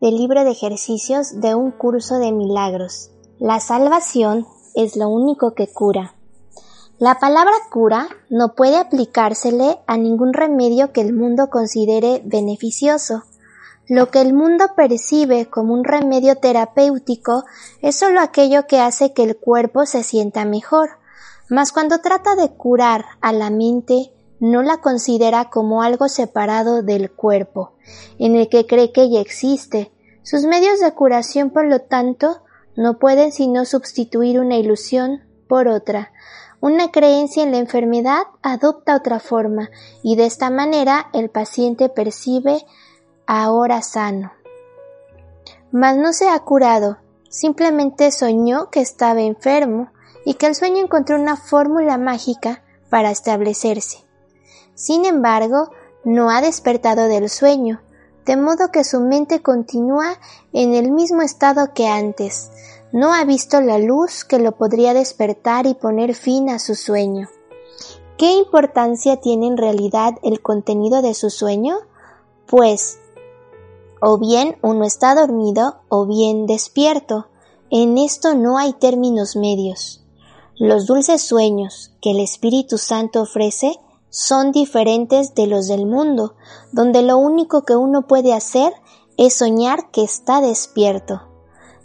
del libro de ejercicios de un curso de milagros. La salvación es lo único que cura. La palabra cura no puede aplicársele a ningún remedio que el mundo considere beneficioso. Lo que el mundo percibe como un remedio terapéutico es solo aquello que hace que el cuerpo se sienta mejor, mas cuando trata de curar a la mente, no la considera como algo separado del cuerpo, en el que cree que ya existe. Sus medios de curación, por lo tanto, no pueden sino sustituir una ilusión por otra, una creencia en la enfermedad adopta otra forma y de esta manera el paciente percibe ahora sano. Mas no se ha curado, simplemente soñó que estaba enfermo y que el sueño encontró una fórmula mágica para establecerse. Sin embargo, no ha despertado del sueño, de modo que su mente continúa en el mismo estado que antes, no ha visto la luz que lo podría despertar y poner fin a su sueño. ¿Qué importancia tiene en realidad el contenido de su sueño? Pues, o bien uno está dormido o bien despierto. En esto no hay términos medios. Los dulces sueños que el Espíritu Santo ofrece son diferentes de los del mundo, donde lo único que uno puede hacer es soñar que está despierto.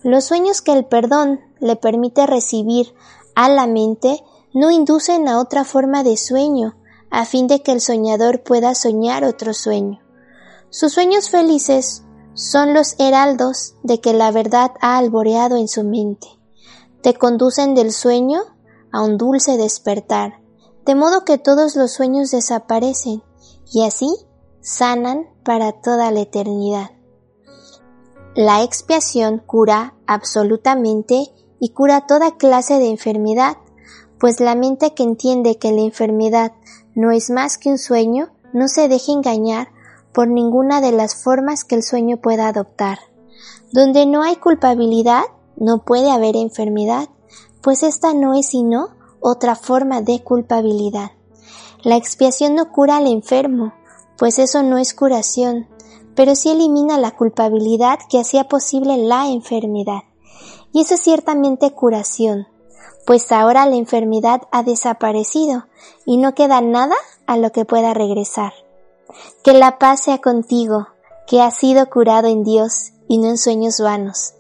Los sueños que el perdón le permite recibir a la mente no inducen a otra forma de sueño, a fin de que el soñador pueda soñar otro sueño. Sus sueños felices son los heraldos de que la verdad ha alboreado en su mente. Te conducen del sueño a un dulce despertar, de modo que todos los sueños desaparecen y así sanan para toda la eternidad. La expiación cura absolutamente y cura toda clase de enfermedad, pues la mente que entiende que la enfermedad no es más que un sueño no se deja engañar por ninguna de las formas que el sueño pueda adoptar. Donde no hay culpabilidad, no puede haber enfermedad, pues esta no es sino otra forma de culpabilidad. La expiación no cura al enfermo, pues eso no es curación, pero sí elimina la culpabilidad que hacía posible la enfermedad. Y eso es ciertamente curación, pues ahora la enfermedad ha desaparecido y no queda nada a lo que pueda regresar. Que la paz sea contigo, que has sido curado en Dios y no en sueños vanos,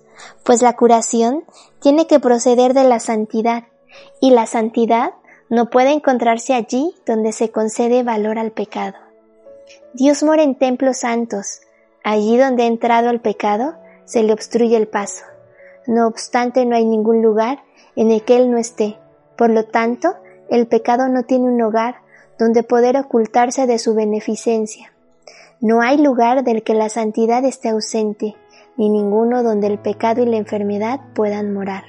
pues la curación tiene que proceder de la santidad, y la santidad no puede encontrarse allí donde se concede valor al pecado. Dios mora en templos santos. Allí donde ha entrado el pecado, se le obstruye el paso. No obstante, no hay ningún lugar en el que Él no esté. Por lo tanto, el pecado no tiene un hogar donde poder ocultarse de su beneficencia. No hay lugar del que la santidad esté ausente, ni ninguno donde el pecado y la enfermedad puedan morar.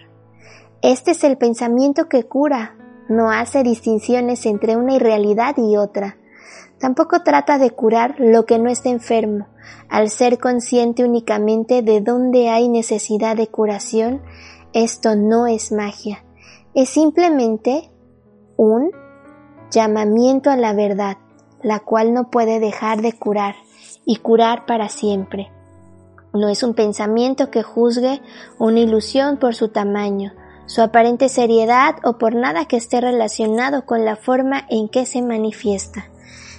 Este es el pensamiento que cura, no hace distinciones entre una irrealidad y otra, Tampoco trata de curar lo que no está enfermo. Al ser consciente únicamente de dónde hay necesidad de curación, esto no es magia. Es simplemente un llamamiento a la verdad, la cual no puede dejar de curar y curar para siempre. No es un pensamiento que juzgue una ilusión por su tamaño, su aparente seriedad o por nada que esté relacionado con la forma en que se manifiesta.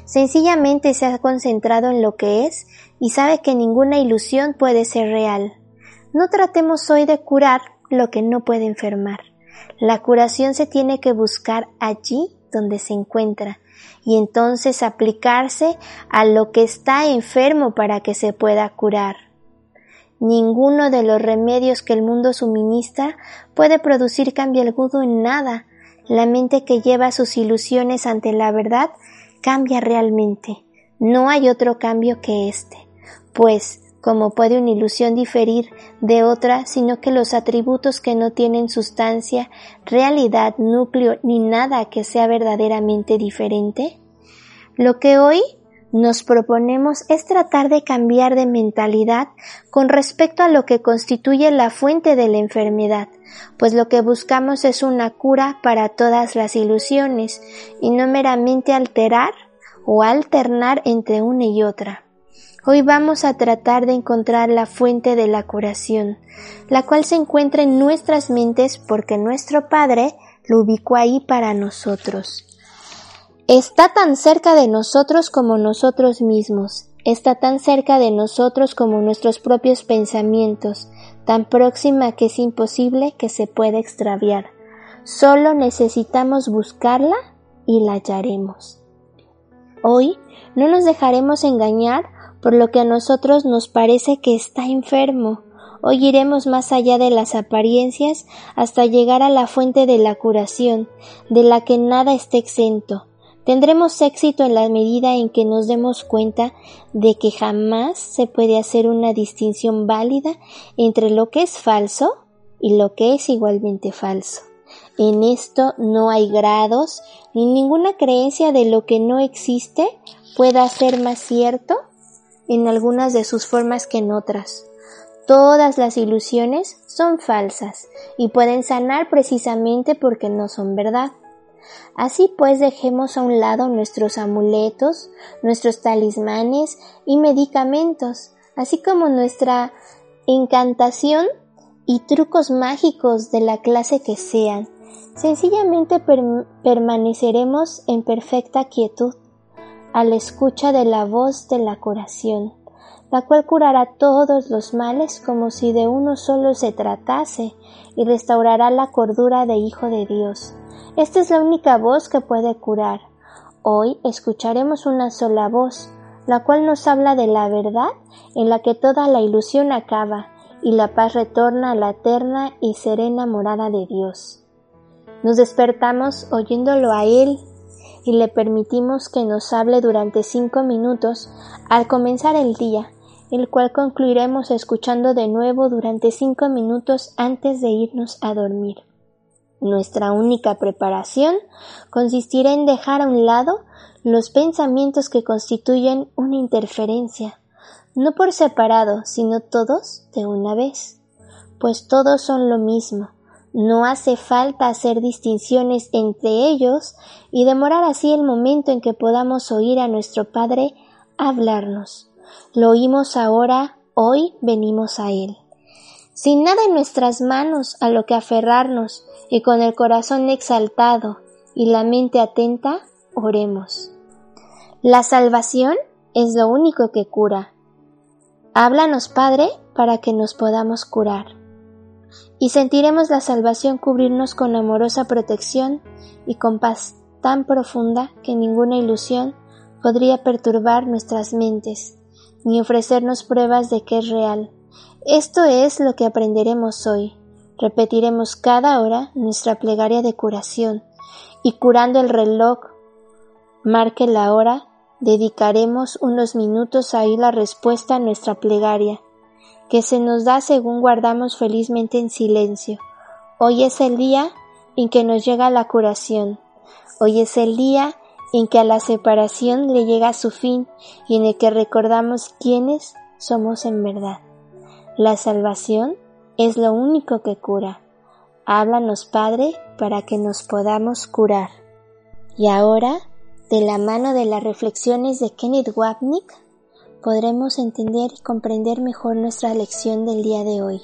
Sencillamente se ha concentrado en lo que es y sabe que ninguna ilusión puede ser real. No tratemos hoy de curar lo que no puede enfermar. La curación se tiene que buscar allí donde se encuentra, y entonces aplicarse a lo que está enfermo para que se pueda curar. Ninguno de los remedios que el mundo suministra puede producir cambio alguno en nada. La mente que lleva sus ilusiones ante la verdad cambia realmente. No hay otro cambio que este. Pues, como puede una ilusión diferir de otra, sino que los atributos que no tienen sustancia, realidad, núcleo ni nada que sea verdaderamente diferente? Lo que hoy nos proponemos es tratar de cambiar de mentalidad con respecto a lo que constituye la fuente de la enfermedad, pues lo que buscamos es una cura para todas las ilusiones y no meramente alterar o alternar entre una y otra. Hoy vamos a tratar de encontrar la fuente de la curación, la cual se encuentra en nuestras mentes porque nuestro Padre lo ubicó ahí para nosotros. Está tan cerca de nosotros como nosotros mismos, está tan cerca de nosotros como nuestros propios pensamientos, tan próxima que es imposible que se pueda extraviar. Solo necesitamos buscarla y la hallaremos. Hoy no nos dejaremos engañar por lo que a nosotros nos parece que está enfermo. Hoy iremos más allá de las apariencias hasta llegar a la fuente de la curación, de la que nada está exento, Tendremos éxito en la medida en que nos demos cuenta de que jamás se puede hacer una distinción válida entre lo que es falso y lo que es igualmente falso. En esto no hay grados ni ninguna creencia de lo que no existe pueda ser más cierto en algunas de sus formas que en otras. Todas las ilusiones son falsas y pueden sanar precisamente porque no son verdad. Así pues dejemos a un lado nuestros amuletos, nuestros talismanes y medicamentos, así como nuestra encantación y trucos mágicos de la clase que sean. Sencillamente permaneceremos en perfecta quietud, a la escucha de la voz de la curación, la cual curará todos los males como si de uno solo se tratase y restaurará la cordura de Hijo de Dios esta es la única voz que puede curar. Hoy escucharemos una sola voz, la cual nos habla de la verdad en la que toda la ilusión acaba y la paz retorna a la eterna y serena morada de Dios. Nos despertamos oyéndolo a Él y le permitimos que nos hable durante cinco minutos al comenzar el día, el cual concluiremos escuchando de nuevo durante cinco minutos antes de irnos a dormir. Nuestra única preparación consistirá en dejar a un lado los pensamientos que constituyen una interferencia, no por separado, sino todos de una vez, pues todos son lo mismo. No hace falta hacer distinciones entre ellos y demorar así el momento en que podamos oír a nuestro Padre hablarnos. Lo oímos ahora, hoy venimos a Él. Sin nada en nuestras manos a lo que aferrarnos, y con el corazón exaltado y la mente atenta, oremos. La salvación es lo único que cura. Háblanos, Padre, para que nos podamos curar. Y sentiremos la salvación cubrirnos con amorosa protección y con paz tan profunda que ninguna ilusión podría perturbar nuestras mentes, ni ofrecernos pruebas de que es real. Esto es lo que aprenderemos hoy. Repetiremos cada hora nuestra plegaria de curación y curando el reloj marque la hora, dedicaremos unos minutos a oír la respuesta a nuestra plegaria, que se nos da según guardamos felizmente en silencio. Hoy es el día en que nos llega la curación. Hoy es el día en que a la separación le llega su fin y en el que recordamos quiénes somos en verdad. La salvación es lo único que cura. Háblanos, Padre, para que nos podamos curar. Y ahora, de la mano de las reflexiones de Kenneth Wapnick, podremos entender y comprender mejor nuestra lección del día de hoy.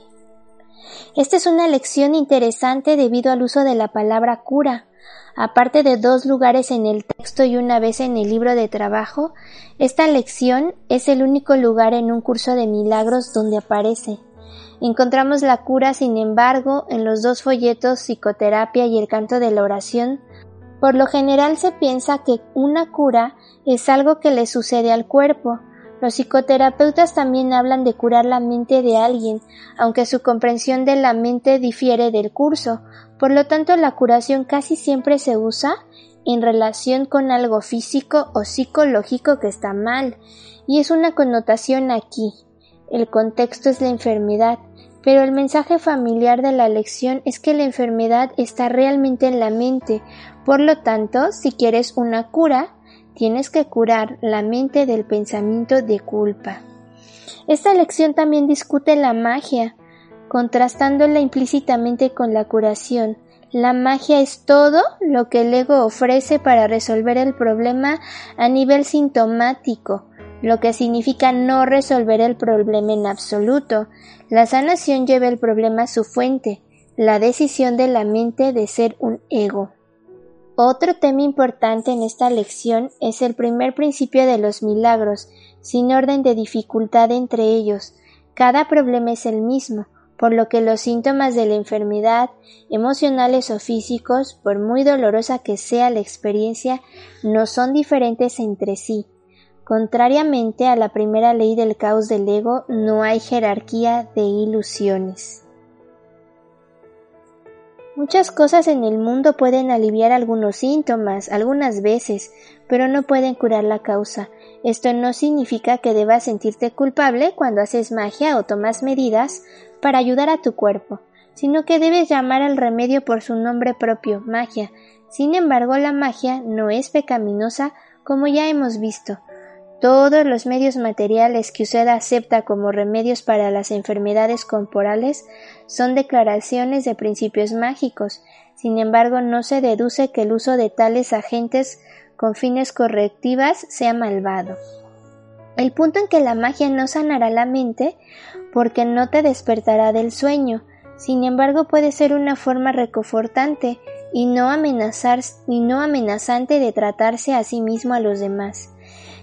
Esta es una lección interesante debido al uso de la palabra cura. Aparte de dos lugares en el texto y una vez en el libro de trabajo, esta lección es el único lugar en un curso de milagros donde aparece. Encontramos la cura, sin embargo, en los dos folletos Psicoterapia y el canto de la oración, Por lo general se piensa que una cura es algo que le sucede al cuerpo. Los psicoterapeutas también hablan de curar la mente de alguien, aunque su comprensión de la mente difiere del curso. Por lo tanto, la curación casi siempre se usa en relación con algo físico o psicológico que está mal, y es una connotación aquí. El contexto es la enfermedad, pero el mensaje familiar de la lección es que la enfermedad está realmente en la mente, por lo tanto, si quieres una cura, tienes que curar la mente del pensamiento de culpa. Esta lección también discute la magia, contrastándola implícitamente con la curación. La magia es todo lo que el ego ofrece para resolver el problema a nivel sintomático, lo que significa no resolver el problema en absoluto. La sanación lleva el problema a su fuente, la decisión de la mente de ser un ego. Otro tema importante en esta lección es el primer principio de los milagros, sin orden de dificultad entre ellos. Cada problema es el mismo, por lo que los síntomas de la enfermedad, emocionales o físicos, por muy dolorosa que sea la experiencia, no son diferentes entre sí. Contrariamente a la primera ley del caos del ego, no hay jerarquía de ilusiones. Muchas cosas en el mundo pueden aliviar algunos síntomas, algunas veces, pero no pueden curar la causa. Esto no significa que debas sentirte culpable cuando haces magia o tomas medidas para ayudar a tu cuerpo, sino que debes llamar al remedio por su nombre propio, magia. Sin embargo, la magia no es pecaminosa como ya hemos visto. Todos los medios materiales que usted acepta como remedios para las enfermedades corporales son declaraciones de principios mágicos. Sin embargo, no se deduce que el uso de tales agentes con fines correctivas sea malvado. El punto en que la magia no sanará la mente porque no te despertará del sueño, sin embargo puede ser una forma reconfortante y no y no amenazante de tratarse a sí mismo a los demás.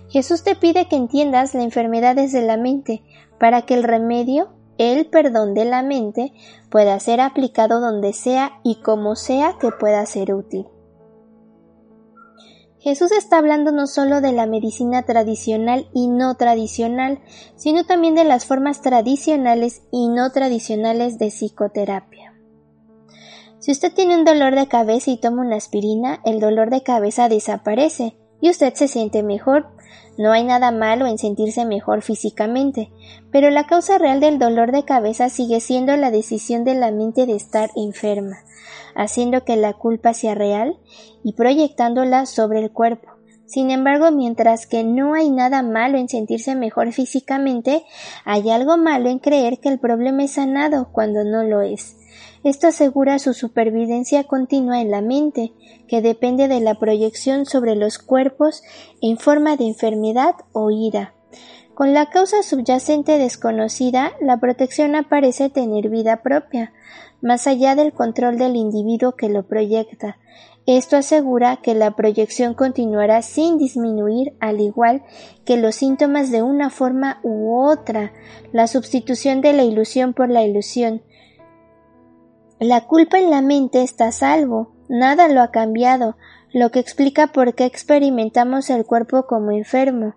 Jesús te pide que entiendas la enfermedad desde la mente, para que el remedio, el perdón de la mente, pueda ser aplicado donde sea y como sea que pueda ser útil. Jesús está hablando no solo de la medicina tradicional y no tradicional, sino también de las formas tradicionales y no tradicionales de psicoterapia. Si usted tiene un dolor de cabeza y toma una aspirina, el dolor de cabeza desaparece y usted se siente mejor. No hay nada malo en sentirse mejor físicamente, pero la causa real del dolor de cabeza sigue siendo la decisión de la mente de estar enferma, haciendo que la culpa sea real y proyectándola sobre el cuerpo. Sin embargo, mientras que no hay nada malo en sentirse mejor físicamente, hay algo malo en creer que el problema es sanado cuando no lo es. Esto asegura su supervivencia continua en la mente, que depende de la proyección sobre los cuerpos en forma de enfermedad o ira. Con la causa subyacente desconocida, la protección aparece tener vida propia, más allá del control del individuo que lo proyecta. Esto asegura que la proyección continuará sin disminuir, al igual que los síntomas de una forma u otra, la sustitución de la ilusión por la ilusión, la culpa en la mente está a salvo, nada lo ha cambiado, lo que explica por qué experimentamos el cuerpo como enfermo.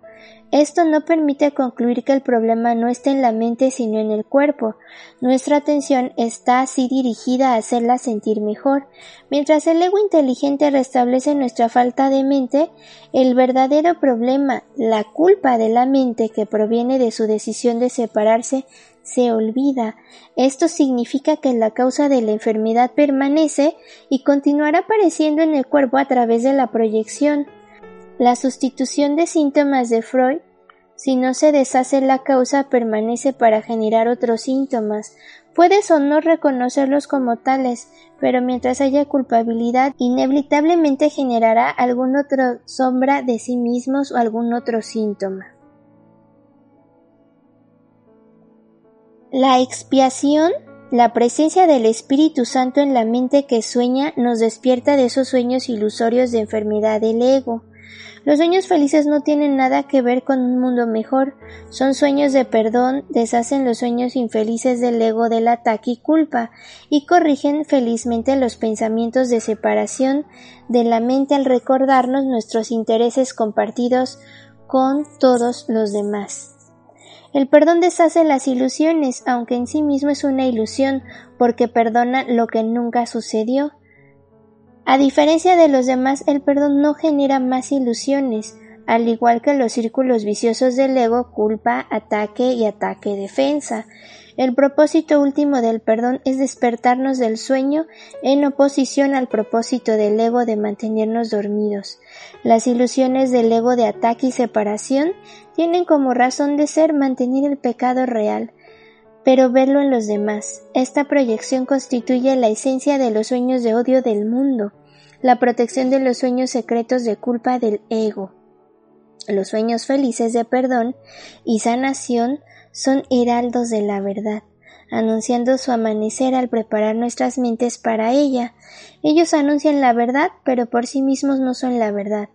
Esto no permite concluir que el problema no esté en la mente sino en el cuerpo. Nuestra atención está así dirigida a hacerla sentir mejor. Mientras el ego inteligente restablece nuestra falta de mente, el verdadero problema, la culpa de la mente que proviene de su decisión de separarse, se olvida. Esto significa que la causa de la enfermedad permanece y continuará apareciendo en el cuerpo a través de la proyección. La sustitución de síntomas de Freud si no se deshace la causa permanece para generar otros síntomas. Puedes o no reconocerlos como tales, pero mientras haya culpabilidad, inevitablemente generará algún otro sombra de sí mismos o algún otro síntoma. La expiación, la presencia del Espíritu Santo en la mente que sueña, nos despierta de esos sueños ilusorios de enfermedad del ego. Los sueños felices no tienen nada que ver con un mundo mejor, son sueños de perdón, deshacen los sueños infelices del ego del ataque y culpa, y corrigen felizmente los pensamientos de separación de la mente al recordarnos nuestros intereses compartidos con todos los demás. El perdón deshace las ilusiones, aunque en sí mismo es una ilusión, porque perdona lo que nunca sucedió. A diferencia de los demás, el perdón no genera más ilusiones, al igual que los círculos viciosos del ego, culpa, ataque y ataque-defensa. El propósito último del perdón es despertarnos del sueño en oposición al propósito del ego de mantenernos dormidos. Las ilusiones del ego de ataque y separación tienen como razón de ser mantener el pecado real, pero verlo en los demás. Esta proyección constituye la esencia de los sueños de odio del mundo, la protección de los sueños secretos de culpa del ego. Los sueños felices de perdón y sanación son heraldos de la verdad, anunciando su amanecer al preparar nuestras mentes para ella. Ellos anuncian la verdad, pero por sí mismos no son la verdad.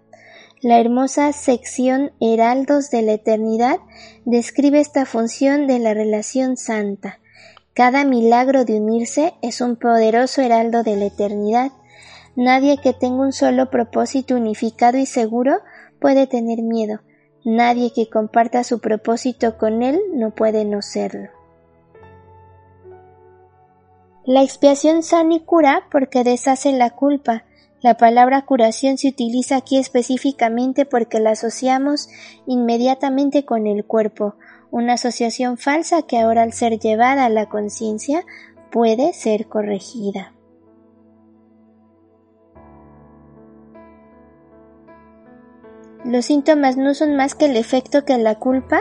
La hermosa sección Heraldos de la Eternidad describe esta función de la relación santa. Cada milagro de unirse es un poderoso heraldo de la eternidad. Nadie que tenga un solo propósito unificado y seguro puede tener miedo. Nadie que comparta su propósito con él no puede no serlo. La expiación sana y cura porque deshace la culpa. La palabra curación se utiliza aquí específicamente porque la asociamos inmediatamente con el cuerpo, una asociación falsa que ahora al ser llevada a la conciencia puede ser corregida. Los síntomas no son más que el efecto que la culpa,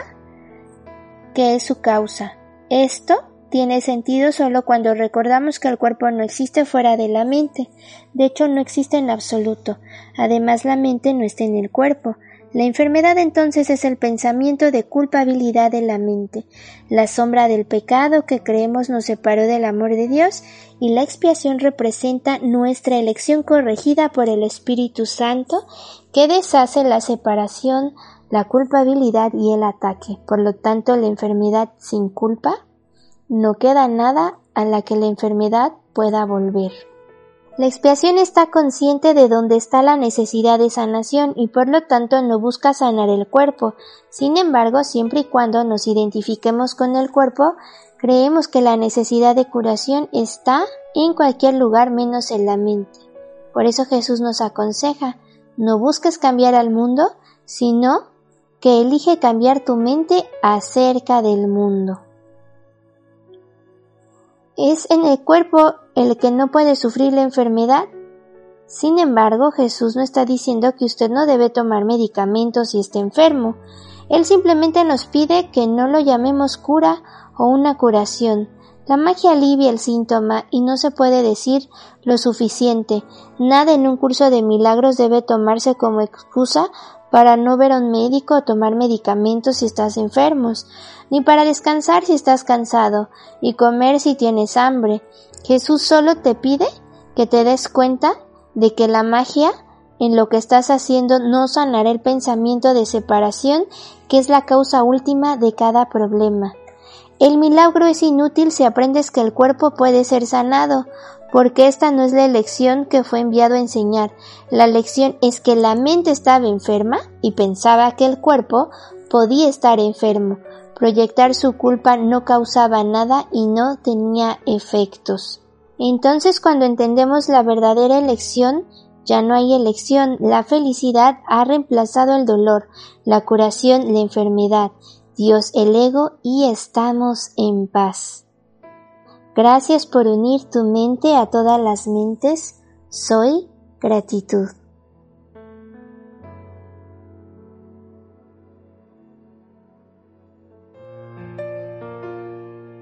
que es su causa. Esto tiene sentido solo cuando recordamos que el cuerpo no existe fuera de la mente. De hecho, no existe en absoluto. Además, la mente no está en el cuerpo. La enfermedad entonces es el pensamiento de culpabilidad de la mente, la sombra del pecado que creemos nos separó del amor de Dios y la expiación representa nuestra elección corregida por el Espíritu Santo que deshace la separación, la culpabilidad y el ataque. Por lo tanto, la enfermedad sin culpa no queda nada a la que la enfermedad pueda volver. La expiación está consciente de dónde está la necesidad de sanación y por lo tanto no busca sanar el cuerpo. Sin embargo, siempre y cuando nos identifiquemos con el cuerpo, creemos que la necesidad de curación está en cualquier lugar menos en la mente. Por eso Jesús nos aconseja, no busques cambiar al mundo, sino que elige cambiar tu mente acerca del mundo. ¿Es en el cuerpo el que no puede sufrir la enfermedad? Sin embargo, Jesús no está diciendo que usted no debe tomar medicamentos si está enfermo. Él simplemente nos pide que no lo llamemos cura o una curación. La magia alivia el síntoma y no se puede decir lo suficiente. Nada en un curso de milagros debe tomarse como excusa para no ver a un médico o tomar medicamentos si estás enfermos, ni para descansar si estás cansado y comer si tienes hambre. Jesús solo te pide que te des cuenta de que la magia en lo que estás haciendo no sanará el pensamiento de separación que es la causa última de cada problema. El milagro es inútil si aprendes que el cuerpo puede ser sanado, porque esta no es la lección que fue enviado a enseñar. La lección es que la mente estaba enferma y pensaba que el cuerpo podía estar enfermo. Proyectar su culpa no causaba nada y no tenía efectos. Entonces cuando entendemos la verdadera elección, ya no hay elección, la felicidad ha reemplazado el dolor, la curación, la enfermedad, Dios el ego y estamos en paz. Gracias por unir tu mente a todas las mentes. Soy gratitud.